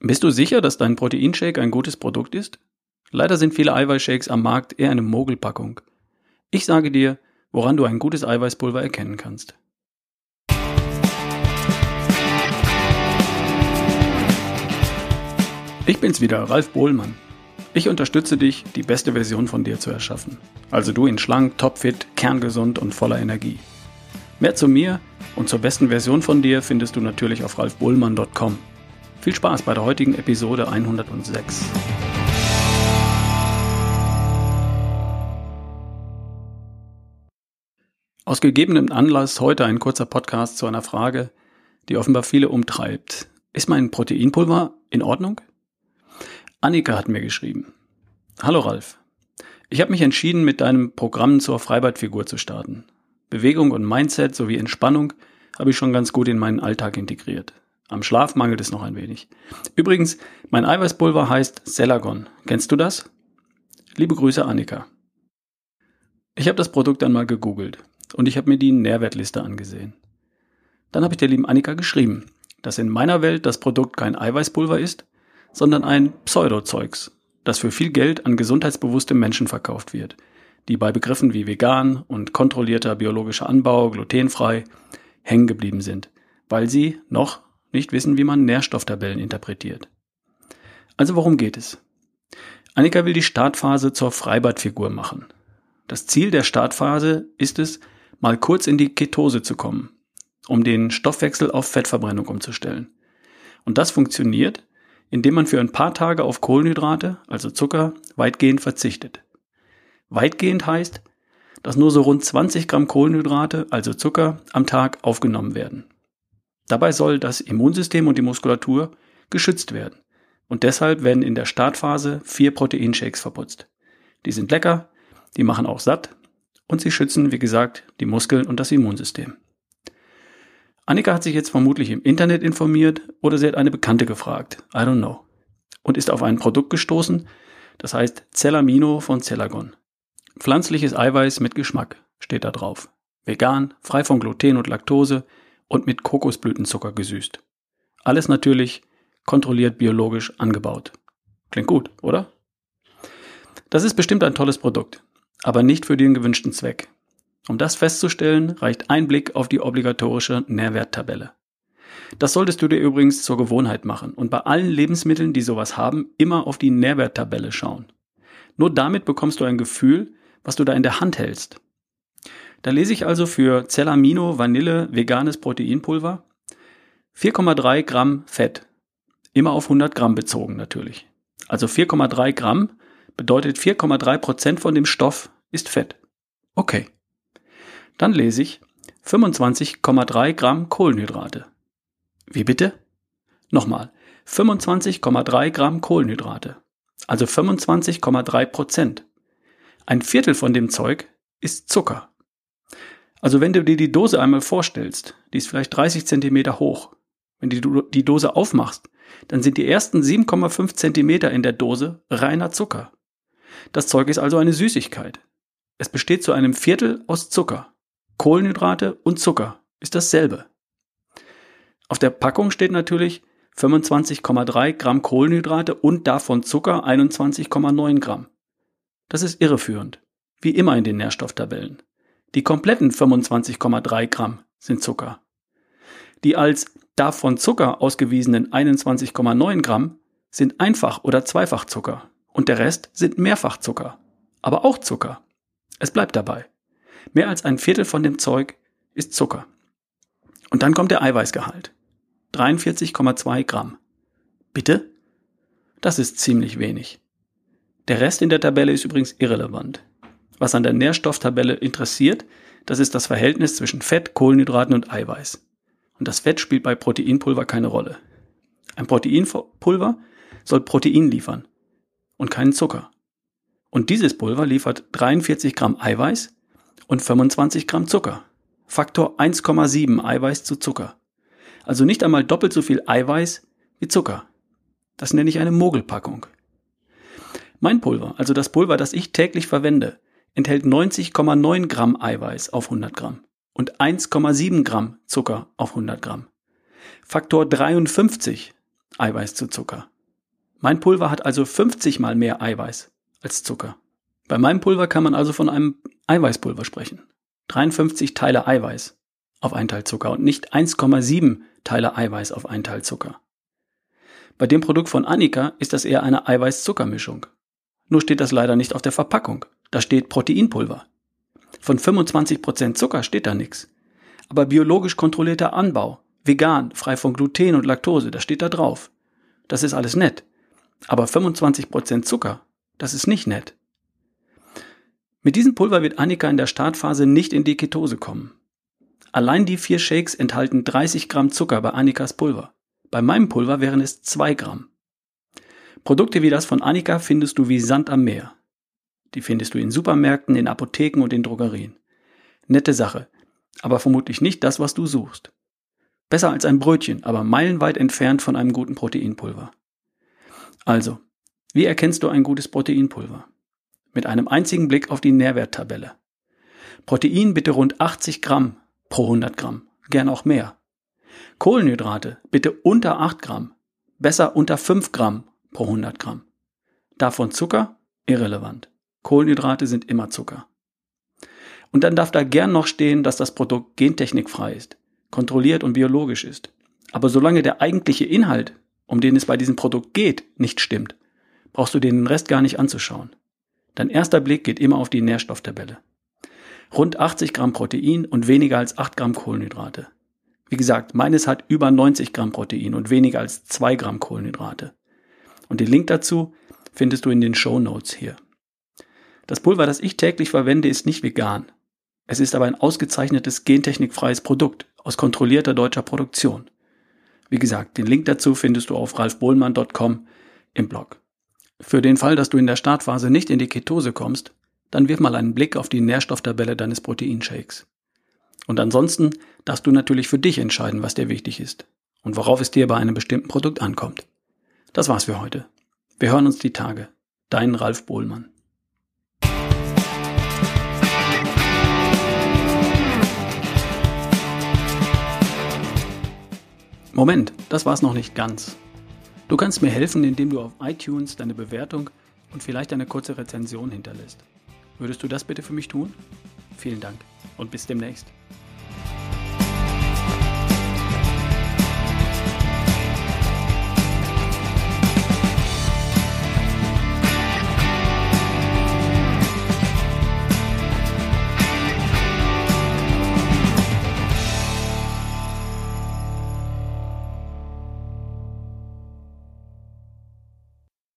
Bist du sicher, dass dein Proteinshake ein gutes Produkt ist? Leider sind viele Eiweißshakes am Markt eher eine Mogelpackung. Ich sage dir, woran du ein gutes Eiweißpulver erkennen kannst. Ich bin's wieder, Ralf Bohlmann. Ich unterstütze dich, die beste Version von dir zu erschaffen. Also du in schlank, topfit, kerngesund und voller Energie. Mehr zu mir und zur besten Version von dir findest du natürlich auf ralfbohlmann.com. Viel Spaß bei der heutigen Episode 106. Aus gegebenem Anlass heute ein kurzer Podcast zu einer Frage, die offenbar viele umtreibt. Ist mein Proteinpulver in Ordnung? Annika hat mir geschrieben. Hallo Ralf. Ich habe mich entschieden, mit deinem Programm zur Freibadfigur zu starten. Bewegung und Mindset sowie Entspannung habe ich schon ganz gut in meinen Alltag integriert. Am Schlaf mangelt es noch ein wenig. Übrigens, mein Eiweißpulver heißt Celagon. Kennst du das? Liebe Grüße, Annika. Ich habe das Produkt dann mal gegoogelt und ich habe mir die Nährwertliste angesehen. Dann habe ich der lieben Annika geschrieben, dass in meiner Welt das Produkt kein Eiweißpulver ist, sondern ein Pseudozeugs, das für viel Geld an gesundheitsbewusste Menschen verkauft wird, die bei Begriffen wie vegan und kontrollierter biologischer Anbau, glutenfrei hängen geblieben sind, weil sie noch nicht wissen, wie man Nährstofftabellen interpretiert. Also worum geht es? Annika will die Startphase zur Freibadfigur machen. Das Ziel der Startphase ist es, mal kurz in die Ketose zu kommen, um den Stoffwechsel auf Fettverbrennung umzustellen. Und das funktioniert, indem man für ein paar Tage auf Kohlenhydrate, also Zucker, weitgehend verzichtet. Weitgehend heißt, dass nur so rund 20 Gramm Kohlenhydrate, also Zucker, am Tag aufgenommen werden. Dabei soll das Immunsystem und die Muskulatur geschützt werden. Und deshalb werden in der Startphase vier Proteinshakes verputzt. Die sind lecker, die machen auch satt und sie schützen, wie gesagt, die Muskeln und das Immunsystem. Annika hat sich jetzt vermutlich im Internet informiert oder sie hat eine Bekannte gefragt. I don't know. Und ist auf ein Produkt gestoßen, das heißt Cellamino von Cellagon. Pflanzliches Eiweiß mit Geschmack steht da drauf. Vegan, frei von Gluten und Laktose, und mit Kokosblütenzucker gesüßt. Alles natürlich kontrolliert biologisch angebaut. Klingt gut, oder? Das ist bestimmt ein tolles Produkt, aber nicht für den gewünschten Zweck. Um das festzustellen, reicht ein Blick auf die obligatorische Nährwerttabelle. Das solltest du dir übrigens zur Gewohnheit machen und bei allen Lebensmitteln, die sowas haben, immer auf die Nährwerttabelle schauen. Nur damit bekommst du ein Gefühl, was du da in der Hand hältst. Da lese ich also für Cellamino Vanille veganes Proteinpulver 4,3 Gramm Fett. Immer auf 100 Gramm bezogen natürlich. Also 4,3 Gramm bedeutet 4,3 Prozent von dem Stoff ist Fett. Okay. Dann lese ich 25,3 Gramm Kohlenhydrate. Wie bitte? Nochmal. 25,3 Gramm Kohlenhydrate. Also 25,3 Prozent. Ein Viertel von dem Zeug ist Zucker. Also wenn du dir die Dose einmal vorstellst, die ist vielleicht 30 Zentimeter hoch. Wenn du die Dose aufmachst, dann sind die ersten 7,5 Zentimeter in der Dose reiner Zucker. Das Zeug ist also eine Süßigkeit. Es besteht zu einem Viertel aus Zucker. Kohlenhydrate und Zucker ist dasselbe. Auf der Packung steht natürlich 25,3 Gramm Kohlenhydrate und davon Zucker 21,9 Gramm. Das ist irreführend, wie immer in den Nährstofftabellen. Die kompletten 25,3 Gramm sind Zucker. Die als davon Zucker ausgewiesenen 21,9 Gramm sind Einfach- oder Zweifachzucker und der Rest sind Mehrfachzucker, aber auch Zucker. Es bleibt dabei. Mehr als ein Viertel von dem Zeug ist Zucker. Und dann kommt der Eiweißgehalt. 43,2 Gramm. Bitte? Das ist ziemlich wenig. Der Rest in der Tabelle ist übrigens irrelevant. Was an der Nährstofftabelle interessiert, das ist das Verhältnis zwischen Fett, Kohlenhydraten und Eiweiß. Und das Fett spielt bei Proteinpulver keine Rolle. Ein Proteinpulver soll Protein liefern und keinen Zucker. Und dieses Pulver liefert 43 Gramm Eiweiß und 25 Gramm Zucker. Faktor 1,7 Eiweiß zu Zucker. Also nicht einmal doppelt so viel Eiweiß wie Zucker. Das nenne ich eine Mogelpackung. Mein Pulver, also das Pulver, das ich täglich verwende, enthält 90,9 Gramm Eiweiß auf 100 Gramm und 1,7 Gramm Zucker auf 100 Gramm. Faktor 53, Eiweiß zu Zucker. Mein Pulver hat also 50 mal mehr Eiweiß als Zucker. Bei meinem Pulver kann man also von einem Eiweißpulver sprechen. 53 Teile Eiweiß auf ein Teil Zucker und nicht 1,7 Teile Eiweiß auf ein Teil Zucker. Bei dem Produkt von Annika ist das eher eine Eiweiß-Zuckermischung. Nur steht das leider nicht auf der Verpackung. Da steht Proteinpulver. Von 25% Zucker steht da nichts. Aber biologisch kontrollierter Anbau, vegan, frei von Gluten und Laktose, das steht da drauf. Das ist alles nett. Aber 25% Zucker, das ist nicht nett. Mit diesem Pulver wird Annika in der Startphase nicht in die Ketose kommen. Allein die vier Shakes enthalten 30 Gramm Zucker bei Annikas Pulver. Bei meinem Pulver wären es 2 Gramm. Produkte wie das von Annika findest du wie Sand am Meer. Die findest du in Supermärkten, in Apotheken und in Drogerien. Nette Sache, aber vermutlich nicht das, was du suchst. Besser als ein Brötchen, aber meilenweit entfernt von einem guten Proteinpulver. Also, wie erkennst du ein gutes Proteinpulver? mit einem einzigen Blick auf die Nährwerttabelle. Protein bitte rund 80 Gramm pro 100 Gramm, gern auch mehr. Kohlenhydrate bitte unter 8 Gramm, besser unter 5 Gramm pro 100 Gramm. Davon Zucker? Irrelevant. Kohlenhydrate sind immer Zucker. Und dann darf da gern noch stehen, dass das Produkt gentechnikfrei ist, kontrolliert und biologisch ist. Aber solange der eigentliche Inhalt, um den es bei diesem Produkt geht, nicht stimmt, brauchst du den Rest gar nicht anzuschauen. Dein erster Blick geht immer auf die Nährstofftabelle. Rund 80 Gramm Protein und weniger als 8 Gramm Kohlenhydrate. Wie gesagt, meines hat über 90 Gramm Protein und weniger als 2 Gramm Kohlenhydrate. Und den Link dazu findest du in den Show Notes hier. Das Pulver, das ich täglich verwende, ist nicht vegan. Es ist aber ein ausgezeichnetes gentechnikfreies Produkt aus kontrollierter deutscher Produktion. Wie gesagt, den Link dazu findest du auf ralfbohlmann.com im Blog. Für den Fall, dass du in der Startphase nicht in die Ketose kommst, dann wirf mal einen Blick auf die Nährstofftabelle deines Proteinshakes. Und ansonsten darfst du natürlich für dich entscheiden, was dir wichtig ist und worauf es dir bei einem bestimmten Produkt ankommt. Das war's für heute. Wir hören uns die Tage. Dein Ralf Bohlmann. Moment, das war's noch nicht ganz. Du kannst mir helfen, indem du auf iTunes deine Bewertung und vielleicht eine kurze Rezension hinterlässt. Würdest du das bitte für mich tun? Vielen Dank und bis demnächst.